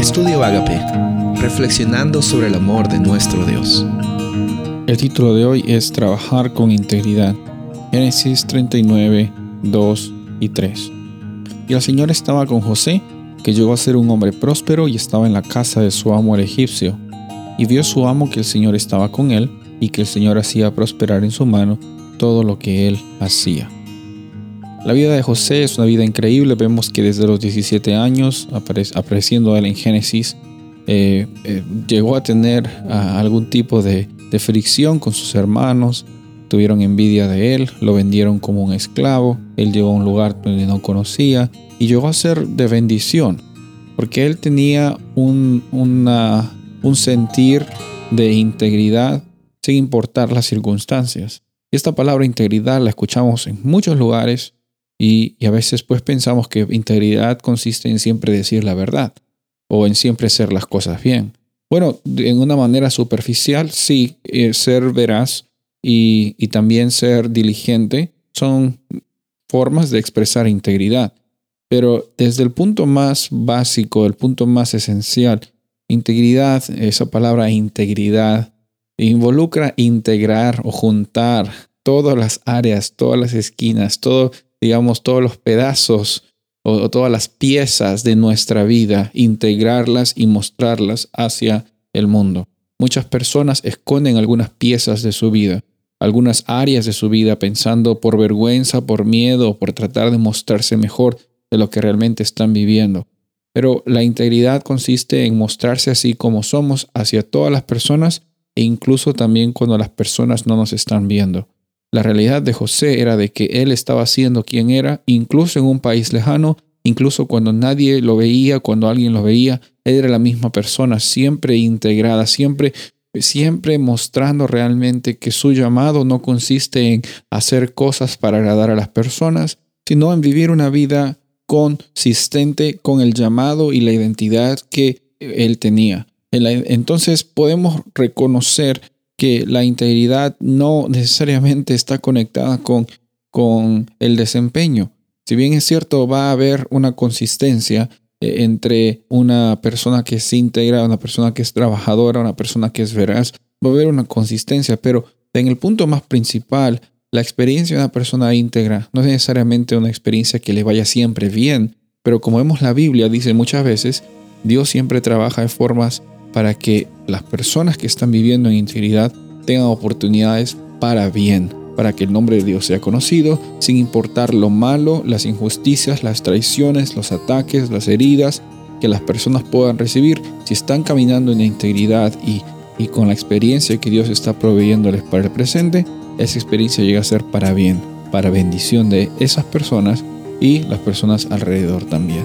Estudio Agape, reflexionando sobre el amor de nuestro Dios. El título de hoy es Trabajar con integridad. Génesis 39, 2 y 3. Y el Señor estaba con José, que llegó a ser un hombre próspero y estaba en la casa de su amo el egipcio. Y vio su amo que el Señor estaba con él y que el Señor hacía prosperar en su mano todo lo que él hacía. La vida de José es una vida increíble. Vemos que desde los 17 años, apareciendo él en Génesis, eh, eh, llegó a tener algún tipo de, de fricción con sus hermanos. Tuvieron envidia de él, lo vendieron como un esclavo. Él llegó a un lugar donde no conocía y llegó a ser de bendición, porque él tenía un, un sentir de integridad sin importar las circunstancias. Y esta palabra integridad la escuchamos en muchos lugares y, a veces pues pensamos que integridad consiste en siempre decir la verdad o en siempre hacer las cosas bien. Bueno, en una manera superficial, sí, eh, ser veraz y, y también ser diligente son formas de expresar integridad. Pero desde el punto más básico, el punto más esencial, integridad, esa palabra integridad, involucra integrar o juntar todas las áreas, todas las esquinas, todo digamos, todos los pedazos o, todas las piezas de nuestra vida, integrarlas y mostrarlas hacia el mundo. Muchas personas esconden algunas piezas de su vida, algunas áreas de su vida pensando por vergüenza, por miedo, por tratar de mostrarse mejor de lo que realmente están viviendo. Pero la integridad consiste en mostrarse así como somos hacia todas las personas e incluso también cuando las personas no nos están viendo. La realidad de José era de que él estaba siendo quien era, incluso en un país lejano, incluso cuando nadie lo veía, cuando alguien lo veía, él era la misma persona, siempre integrada, siempre siempre mostrando realmente que su llamado no consiste en hacer cosas para agradar a las personas, sino en vivir una vida consistente con el llamado y la identidad que él tenía. Entonces podemos reconocer que la integridad no necesariamente está conectada con, con el desempeño. Si bien es cierto, va a haber una consistencia eh, entre una persona que se integra, una persona que es trabajadora, una persona que es veraz, va a haber una consistencia, pero en el punto más principal, la experiencia de una persona íntegra no es necesariamente una experiencia que le vaya siempre bien, pero como vemos la Biblia dice muchas veces, Dios siempre trabaja de formas para que las personas que están viviendo en integridad tengan oportunidades para bien, para que el nombre de Dios sea conocido, sin importar lo malo, las injusticias, las traiciones, los ataques, las heridas que las personas puedan recibir, si están caminando en integridad y, y con la experiencia que Dios está proveyéndoles para el presente, esa experiencia llega a ser para bien, para bendición de esas personas y las personas alrededor también.